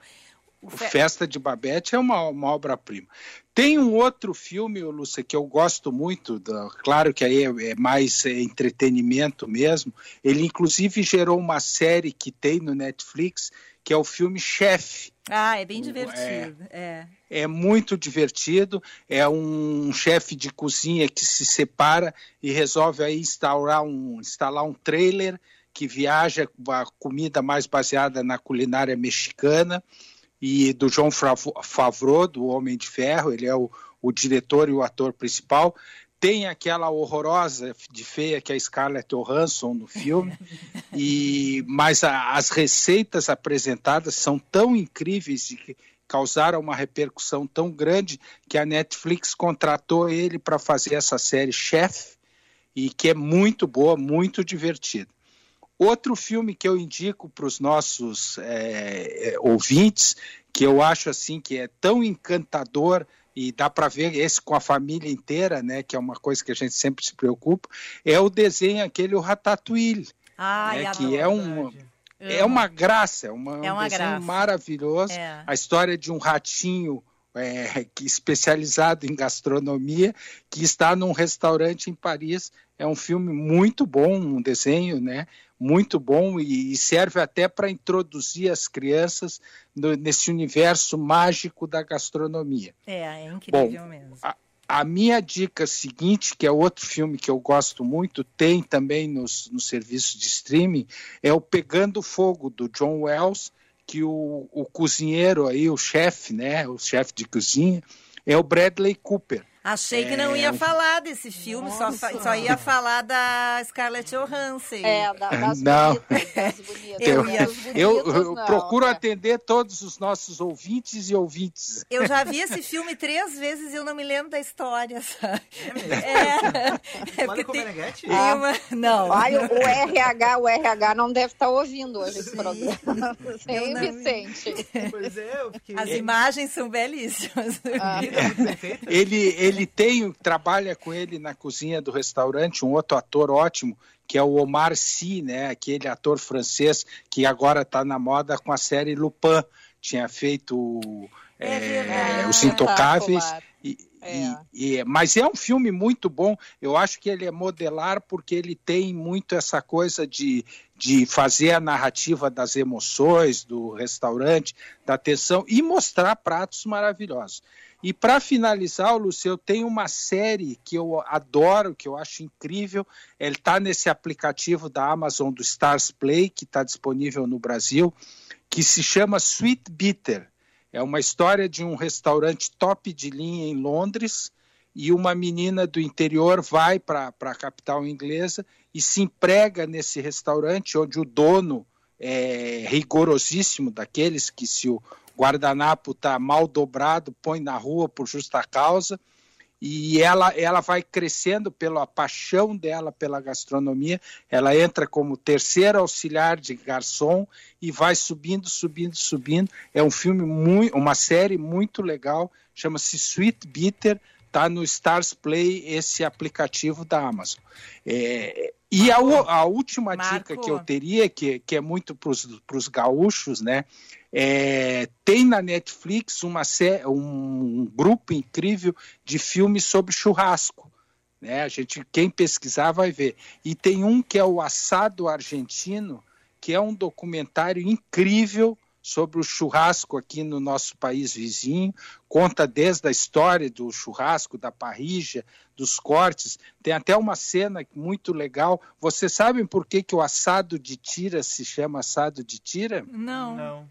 O fe- Festa de Babette é uma, uma obra-prima. Tem um outro filme, Lúcia, que eu gosto muito, da- claro que aí é, é mais é, entretenimento mesmo. Ele, inclusive, gerou uma série que tem no Netflix, que é o filme Chefe. Ah, é bem divertido. É. É muito divertido. É um chefe de cozinha que se separa e resolve aí instaurar um, instalar um trailer que viaja com a comida mais baseada na culinária mexicana e do João Favreau, do Homem de Ferro, ele é o, o diretor e o ator principal. Tem aquela horrorosa de feia que é a Scarlett Johansson no filme, [laughs] e mas a- as receitas apresentadas são tão incríveis e que causaram uma repercussão tão grande que a Netflix contratou ele para fazer essa série Chef e que é muito boa, muito divertida. Outro filme que eu indico para os nossos é, ouvintes, que eu acho assim que é tão encantador e dá para ver esse com a família inteira, né, que é uma coisa que a gente sempre se preocupa, é o desenho aquele o Ratatouille, Ai, né, que é um é uma graça, é, uma, É um desenho graça. maravilhoso. É. A história de um ratinho é, [laughs] que especializado em gastronomia que está num restaurante em Paris. É um filme muito bom, um desenho, né? Muito bom e, e serve até para introduzir as crianças no- nesse universo mágico da gastronomia. É, é incrível mesmo. A, a minha dica seguinte, que é outro filme que eu gosto muito, tem também nos, nos serviços de streaming, é o Pegando Fogo, do John Wells, que o, o cozinheiro aí, o chefe, né, o chefe de cozinha, é o Bradley Cooper. Achei que não É ia falar desse filme, só, só ia falar da Scarlett Johansson. É, da- das [laughs] Não. bonitas, das [laughs] bonitas. Eu, eu- eu não, procuro é. atender todos os nossos ouvintes e ouvintes. Eu já vi [laughs] esse filme três vezes e eu não me lembro da história, sabe? É, é porque tem, tem uma... Não. Olha, o RH, o RH não deve estar ouvindo hoje esse programa. Sem Vicente. Pois é, eu fiquei... As imagens são belíssimas. Ah. Ele, ele tem, trabalha com ele na cozinha do restaurante, um outro ator ótimo, que é o Omar Sy, né? aquele ator francês que agora está na moda com a série Lupin. Tinha feito é, Os Intocáveis. E, e- e- mas é um filme muito bom. Eu acho que ele é modelar porque ele tem muito essa coisa de, de fazer a narrativa das emoções do restaurante, da atenção e mostrar pratos maravilhosos. E para finalizar, Lúcio, eu tenho uma série que eu adoro, que eu acho incrível. Ele está nesse aplicativo da Amazon do Stars Play, que está disponível no Brasil, que se chama Sweet Bitter. É uma história de um restaurante top de linha em Londres e uma menina do interior vai para a capital inglesa e se emprega nesse restaurante onde o dono é rigorosíssimo daqueles que se o guardanapo está mal dobrado põe na rua por justa causa e ela, ela vai crescendo pela paixão dela pela gastronomia. Ela entra como terceira auxiliar de garçom e vai subindo, subindo, subindo. É um filme muito, uma série muito legal, chama-se Sweet Bitter. Tá no Stars Play esse aplicativo da Amazon. É, e a, a última Marco. dica que eu teria, que, que é muito para os gaúchos, né? É, tem na Netflix uma, um grupo incrível de filmes sobre churrasco. Né? A gente, quem pesquisar vai ver. E tem um que é o Assado Argentino, que é um documentário incrível sobre o churrasco aqui no nosso país vizinho, conta desde a história do churrasco, da parrija, dos cortes. Tem até uma cena muito legal. Vocês sabem por que, que o assado de tira se chama assado de tira? Não. Não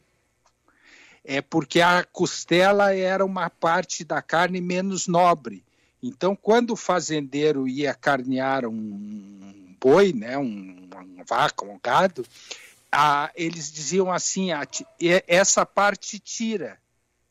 é porque a costela era uma parte da carne menos nobre. Então, quando o fazendeiro ia carnear um boi, né, um, uma vaca, um gado, a, eles diziam assim: a, essa parte tira,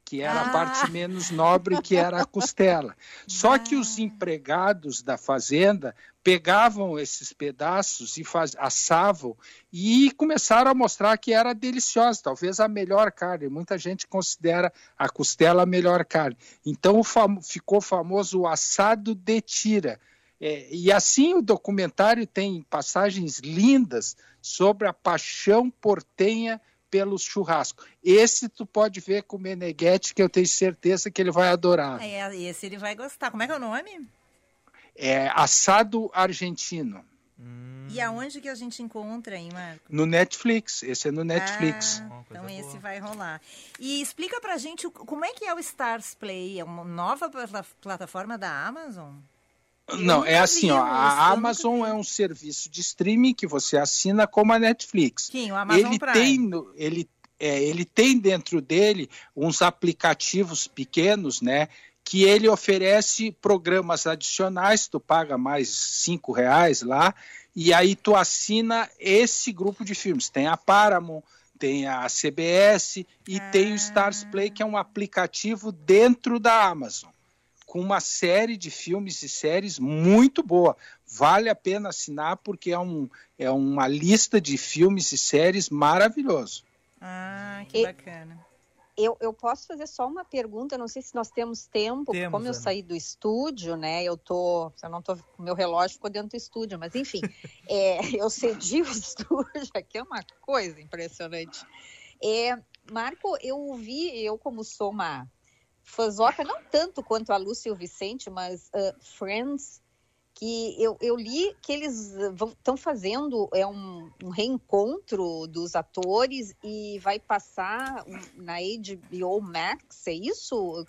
que era ah. a parte menos nobre, que era a costela. Só que os ah. empregados da fazenda pegavam esses pedaços e faz, assavam e começaram a mostrar que era deliciosa, talvez a melhor carne. Muita gente considera a costela a melhor carne. Então fam ficou famoso o assado de tira. É, e assim o documentário tem passagens lindas sobre a paixão portenha pelo churrasco. Esse tu pode ver com o Meneghetti, que eu tenho certeza que ele vai adorar. É, esse ele vai gostar. Como é que é o nome? É assado argentino. E aonde que a gente encontra aí, Marco? No Netflix. Esse é no Netflix. Ah, então esse boa. vai rolar. E explica pra gente como é que é o Stars Play. É uma nova plataforma da Amazon? Não, é assim, ó, a Amazon é um serviço de streaming que você assina como a Netflix. Sim, o Amazon ele Prime. tem, ele, é, ele tem dentro dele uns aplicativos pequenos, né? que ele oferece programas adicionais, tu paga mais cinco reais lá, e aí tu assina esse grupo de filmes. Tem a Paramount, tem a CBS e ah. tem o Stars Play, que é um aplicativo dentro da Amazon, com uma série de filmes e séries muito boa. Vale a pena assinar porque é, um, é uma lista de filmes e séries maravilhoso. Ah, que e... bacana. Eu, eu posso fazer só uma pergunta, não sei se nós temos tempo, temos, como eu Ana. saí do estúdio, né? Eu tô, eu não tô, meu relógio ficou dentro do estúdio, mas enfim, [laughs] é, eu cedi o [laughs] estúdio, aqui é uma coisa impressionante. É, Marco, eu ouvi, eu como sou uma fãzoca, não tanto quanto a Lúcia e o Vicente, mas uh, Friends que eu, eu li que eles estão fazendo é um, um, reencontro dos atores e vai passar na HBO Max, é isso?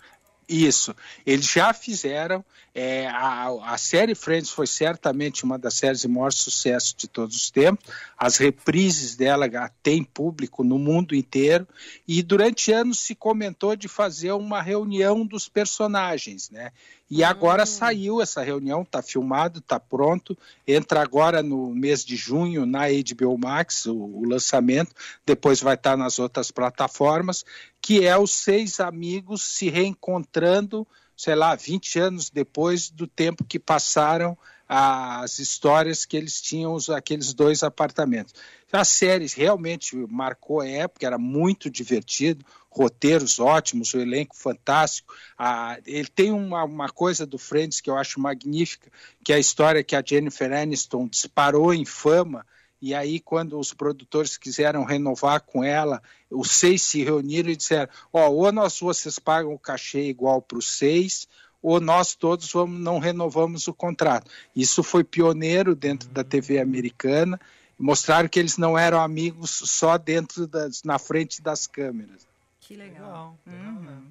Isso, eles já fizeram. É, a, a série Friends foi certamente uma das séries de maior sucesso de todos os tempos. As reprises dela têm público no mundo inteiro. E durante anos se comentou de fazer uma reunião dos personagens, né? E agora hum. saiu essa reunião, está filmado, está pronto. Entra agora no mês de junho na HBO Max, o, o lançamento. Depois vai estar tá nas outras plataformas, que é os seis amigos se reencontrando, sei lá, 20 anos depois do tempo que passaram as histórias que eles tinham, aqueles dois apartamentos. A série realmente marcou a época, era muito divertido, roteiros ótimos, o elenco fantástico. Ah, ele tem uma, uma coisa do Friends que eu acho magnífica, que é a história que a Jennifer Aniston disparou em fama, e aí, quando os produtores quiseram renovar com ela, os seis se reuniram e disseram: Ó, oh, ou nós, vocês pagam o cachê igual para os seis, ou nós todos vamos, não renovamos o contrato. Isso foi pioneiro dentro da TV americana. Mostraram que eles não eram amigos só dentro das, na frente das câmeras. Que legal. Uhum.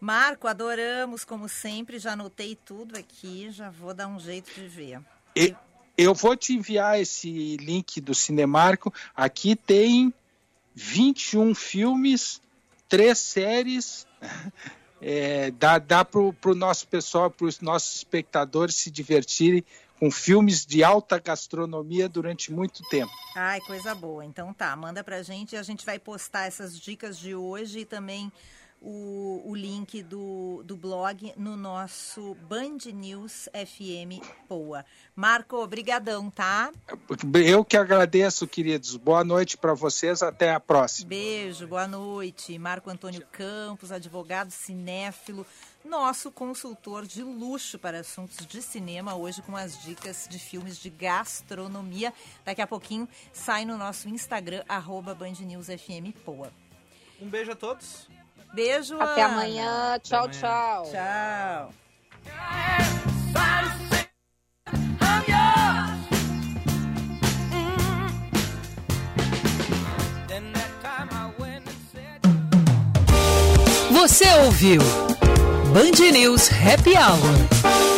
Marco, adoramos, como sempre. Já anotei tudo aqui, já vou dar um jeito de ver. E, eu vou te enviar esse link do Cinemarco. Aqui tem 21 filmes, três séries. [laughs] É, dá dá para o nosso pessoal, para os nossos espectadores se divertirem com filmes de alta gastronomia durante muito tempo. Ai, coisa boa. Então tá, manda pra gente e a gente vai postar essas dicas de hoje e também o, o link do, do blog no nosso Band News FM Poa. Marco, obrigadão, tá? Eu que agradeço, queridos. Boa noite para vocês, até a próxima. Beijo, boa noite. Marco Antônio Campos, advogado cinéfilo, nosso consultor de luxo para assuntos de cinema, hoje com as dicas de filmes de gastronomia. Daqui a pouquinho sai no nosso Instagram, arroba Band News FM Poa. Um beijo a todos. Beijo, Até Ana. amanhã. Tchau, amanhã. tchau. Tchau. Você ouviu Band News Happy Hour.